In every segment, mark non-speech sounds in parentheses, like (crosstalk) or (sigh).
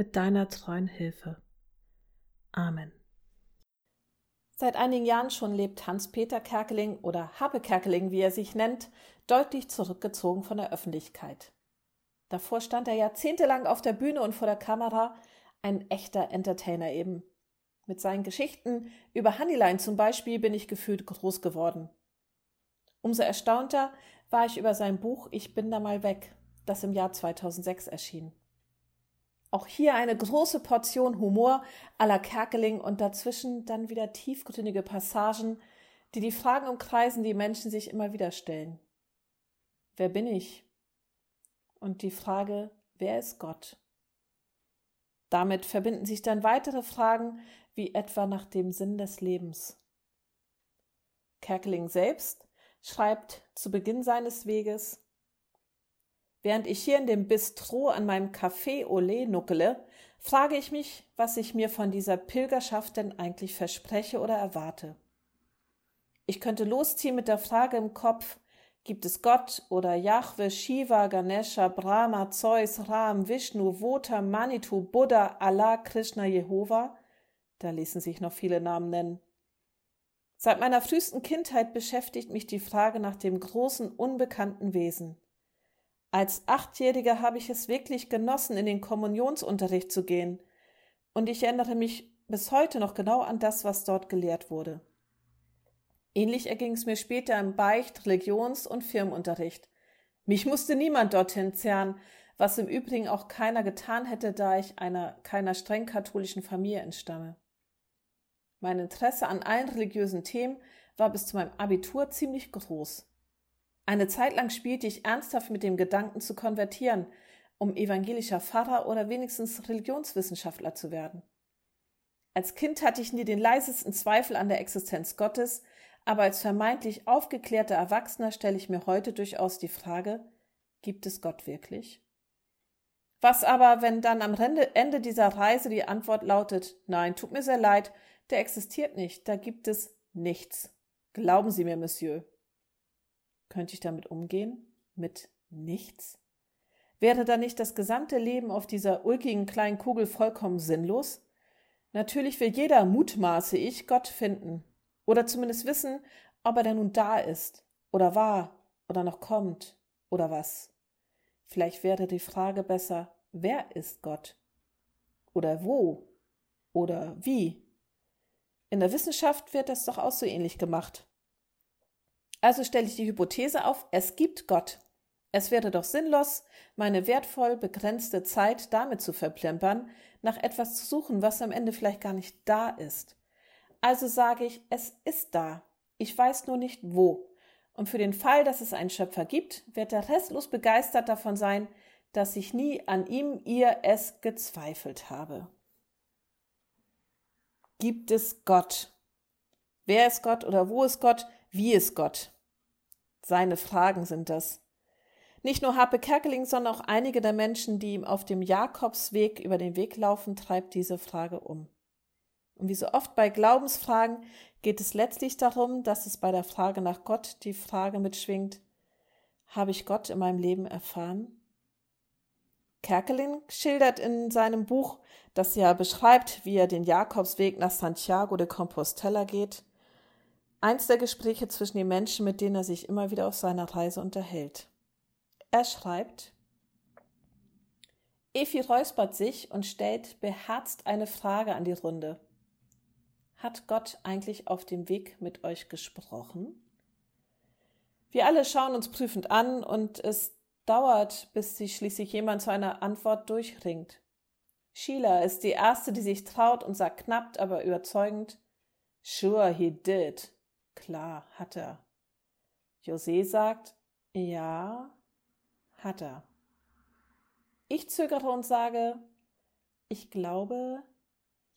mit deiner treuen Hilfe. Amen. Seit einigen Jahren schon lebt Hans-Peter Kerkeling oder Habe Kerkeling, wie er sich nennt, deutlich zurückgezogen von der Öffentlichkeit. Davor stand er jahrzehntelang auf der Bühne und vor der Kamera, ein echter Entertainer eben. Mit seinen Geschichten über Honeyline zum Beispiel bin ich gefühlt groß geworden. Umso erstaunter war ich über sein Buch Ich bin da mal weg, das im Jahr 2006 erschien. Auch hier eine große Portion Humor à la Kerkeling und dazwischen dann wieder tiefgründige Passagen, die die Fragen umkreisen, die Menschen sich immer wieder stellen. Wer bin ich? Und die Frage, wer ist Gott? Damit verbinden sich dann weitere Fragen, wie etwa nach dem Sinn des Lebens. Kerkeling selbst schreibt zu Beginn seines Weges Während ich hier in dem Bistro an meinem Café Olé nuckele, frage ich mich, was ich mir von dieser Pilgerschaft denn eigentlich verspreche oder erwarte. Ich könnte losziehen mit der Frage im Kopf, gibt es Gott oder Yahweh, Shiva, Ganesha, Brahma, Zeus, Ram, Vishnu, Vota, Manitou, Buddha, Allah, Krishna, Jehova? Da ließen sich noch viele Namen nennen. Seit meiner frühesten Kindheit beschäftigt mich die Frage nach dem großen unbekannten Wesen. Als Achtjähriger habe ich es wirklich genossen, in den Kommunionsunterricht zu gehen, und ich erinnere mich bis heute noch genau an das, was dort gelehrt wurde. Ähnlich erging es mir später im Beicht-, Religions- und Firmenunterricht. Mich musste niemand dorthin zerren, was im Übrigen auch keiner getan hätte, da ich einer keiner streng katholischen Familie entstamme. Mein Interesse an allen religiösen Themen war bis zu meinem Abitur ziemlich groß. Eine Zeit lang spielte ich ernsthaft mit dem Gedanken zu konvertieren, um evangelischer Pfarrer oder wenigstens Religionswissenschaftler zu werden. Als Kind hatte ich nie den leisesten Zweifel an der Existenz Gottes, aber als vermeintlich aufgeklärter Erwachsener stelle ich mir heute durchaus die Frage, gibt es Gott wirklich? Was aber, wenn dann am Ende dieser Reise die Antwort lautet, nein, tut mir sehr leid, der existiert nicht, da gibt es nichts. Glauben Sie mir, Monsieur. Könnte ich damit umgehen? Mit nichts? Wäre da nicht das gesamte Leben auf dieser ulkigen kleinen Kugel vollkommen sinnlos? Natürlich will jeder, mutmaße ich, Gott finden. Oder zumindest wissen, ob er denn nun da ist, oder war, oder noch kommt, oder was. Vielleicht wäre die Frage besser, wer ist Gott? Oder wo? Oder wie? In der Wissenschaft wird das doch auch so ähnlich gemacht. Also stelle ich die Hypothese auf, es gibt Gott. Es wäre doch sinnlos, meine wertvoll begrenzte Zeit damit zu verplempern, nach etwas zu suchen, was am Ende vielleicht gar nicht da ist. Also sage ich, es ist da. Ich weiß nur nicht wo. Und für den Fall, dass es einen Schöpfer gibt, wird er restlos begeistert davon sein, dass ich nie an ihm, ihr, es gezweifelt habe. Gibt es Gott? Wer ist Gott oder wo ist Gott? Wie ist Gott? Seine Fragen sind das. Nicht nur Harpe Kerkeling, sondern auch einige der Menschen, die ihm auf dem Jakobsweg über den Weg laufen, treibt diese Frage um. Und wie so oft bei Glaubensfragen geht es letztlich darum, dass es bei der Frage nach Gott die Frage mitschwingt, habe ich Gott in meinem Leben erfahren? Kerkeling schildert in seinem Buch, das ja beschreibt, wie er den Jakobsweg nach Santiago de Compostela geht, eins der Gespräche zwischen den Menschen, mit denen er sich immer wieder auf seiner Reise unterhält. Er schreibt, Efi räuspert sich und stellt beherzt eine Frage an die Runde. Hat Gott eigentlich auf dem Weg mit euch gesprochen? Wir alle schauen uns prüfend an und es dauert, bis sich schließlich jemand zu einer Antwort durchringt. Sheila ist die erste, die sich traut und sagt knapp, aber überzeugend, Sure, he did. Klar, hat er. José sagt, ja, hat er. Ich zögere und sage, Ich glaube,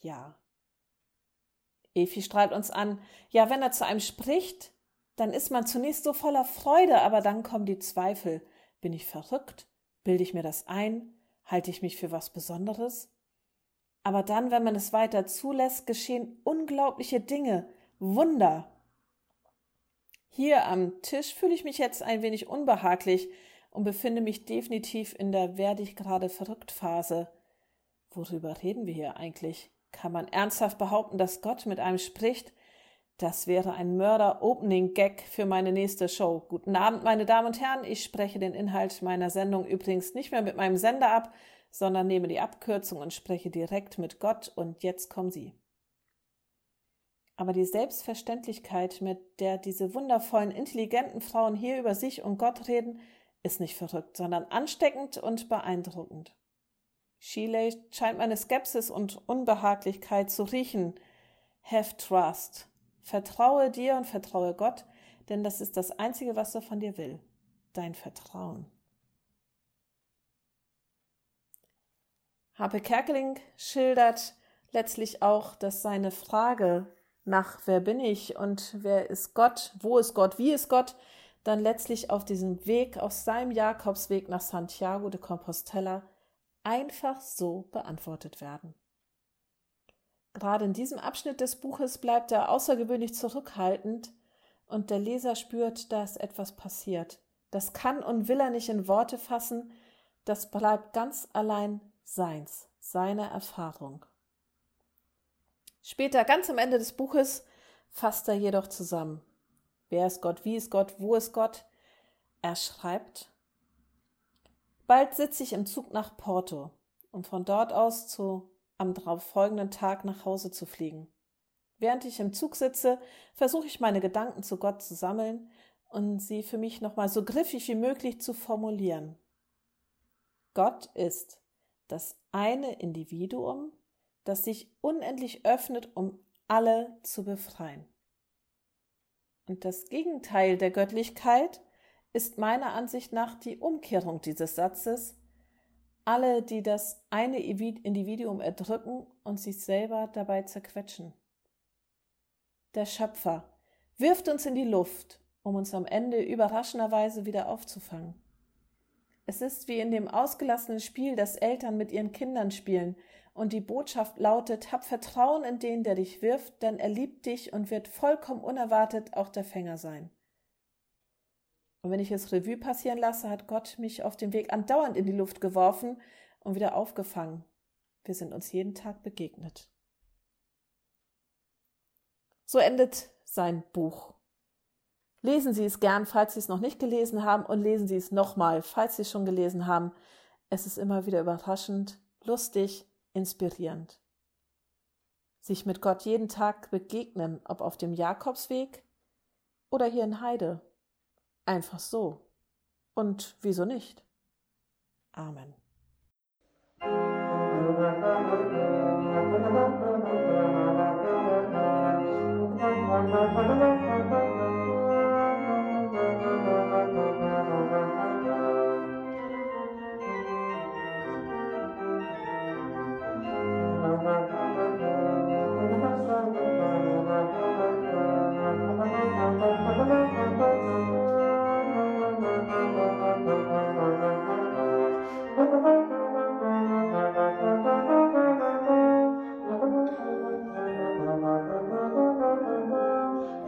ja. Efi strahlt uns an. Ja, wenn er zu einem spricht, dann ist man zunächst so voller Freude, aber dann kommen die Zweifel. Bin ich verrückt? Bilde ich mir das ein? Halte ich mich für was Besonderes? Aber dann, wenn man es weiter zulässt, geschehen unglaubliche Dinge, Wunder. Hier am Tisch fühle ich mich jetzt ein wenig unbehaglich und befinde mich definitiv in der werde ich gerade verrückt Phase. Worüber reden wir hier eigentlich? Kann man ernsthaft behaupten, dass Gott mit einem spricht? Das wäre ein Mörder-Opening-Gag für meine nächste Show. Guten Abend, meine Damen und Herren. Ich spreche den Inhalt meiner Sendung übrigens nicht mehr mit meinem Sender ab, sondern nehme die Abkürzung und spreche direkt mit Gott. Und jetzt kommen Sie. Aber die Selbstverständlichkeit, mit der diese wundervollen, intelligenten Frauen hier über sich und Gott reden, ist nicht verrückt, sondern ansteckend und beeindruckend. Shelley scheint meine Skepsis und Unbehaglichkeit zu riechen. Have trust. Vertraue dir und vertraue Gott, denn das ist das Einzige, was er von dir will. Dein Vertrauen. Harpe Kerkeling schildert letztlich auch, dass seine Frage nach wer bin ich und wer ist Gott, wo ist Gott, wie ist Gott, dann letztlich auf diesem Weg, aus seinem Jakobsweg nach Santiago de Compostela einfach so beantwortet werden. Gerade in diesem Abschnitt des Buches bleibt er außergewöhnlich zurückhaltend und der Leser spürt, dass etwas passiert. Das kann und will er nicht in Worte fassen, das bleibt ganz allein seins, seine Erfahrung. Später, ganz am Ende des Buches, fasst er jedoch zusammen. Wer ist Gott? Wie ist Gott? Wo ist Gott? Er schreibt, Bald sitze ich im Zug nach Porto, um von dort aus zu am darauffolgenden Tag nach Hause zu fliegen. Während ich im Zug sitze, versuche ich meine Gedanken zu Gott zu sammeln und sie für mich nochmal so griffig wie möglich zu formulieren. Gott ist das eine Individuum, das sich unendlich öffnet, um alle zu befreien. Und das Gegenteil der Göttlichkeit ist meiner Ansicht nach die Umkehrung dieses Satzes, alle, die das eine Individuum erdrücken und sich selber dabei zerquetschen. Der Schöpfer wirft uns in die Luft, um uns am Ende überraschenderweise wieder aufzufangen. Es ist wie in dem ausgelassenen Spiel, das Eltern mit ihren Kindern spielen, und die Botschaft lautet, hab Vertrauen in den, der dich wirft, denn er liebt dich und wird vollkommen unerwartet auch der Fänger sein. Und wenn ich es Revue passieren lasse, hat Gott mich auf dem Weg andauernd in die Luft geworfen und wieder aufgefangen. Wir sind uns jeden Tag begegnet. So endet sein Buch. Lesen Sie es gern, falls Sie es noch nicht gelesen haben, und lesen Sie es nochmal, falls Sie es schon gelesen haben. Es ist immer wieder überraschend, lustig, inspirierend. Sich mit Gott jeden Tag begegnen, ob auf dem Jakobsweg oder hier in Heide. Einfach so. Und wieso nicht? Amen.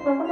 Thank (laughs) you.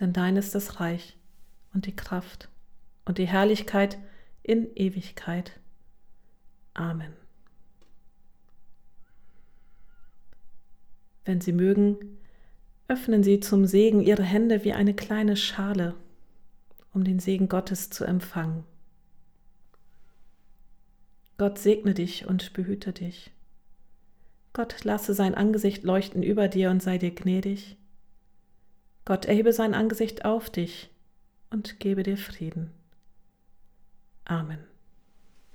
denn dein ist das Reich und die Kraft und die Herrlichkeit in Ewigkeit. Amen. Wenn Sie mögen, öffnen Sie zum Segen Ihre Hände wie eine kleine Schale, um den Segen Gottes zu empfangen. Gott segne dich und behüte dich. Gott lasse sein Angesicht leuchten über dir und sei dir gnädig. Gott erhebe sein Angesicht auf dich und gebe dir Frieden. Amen.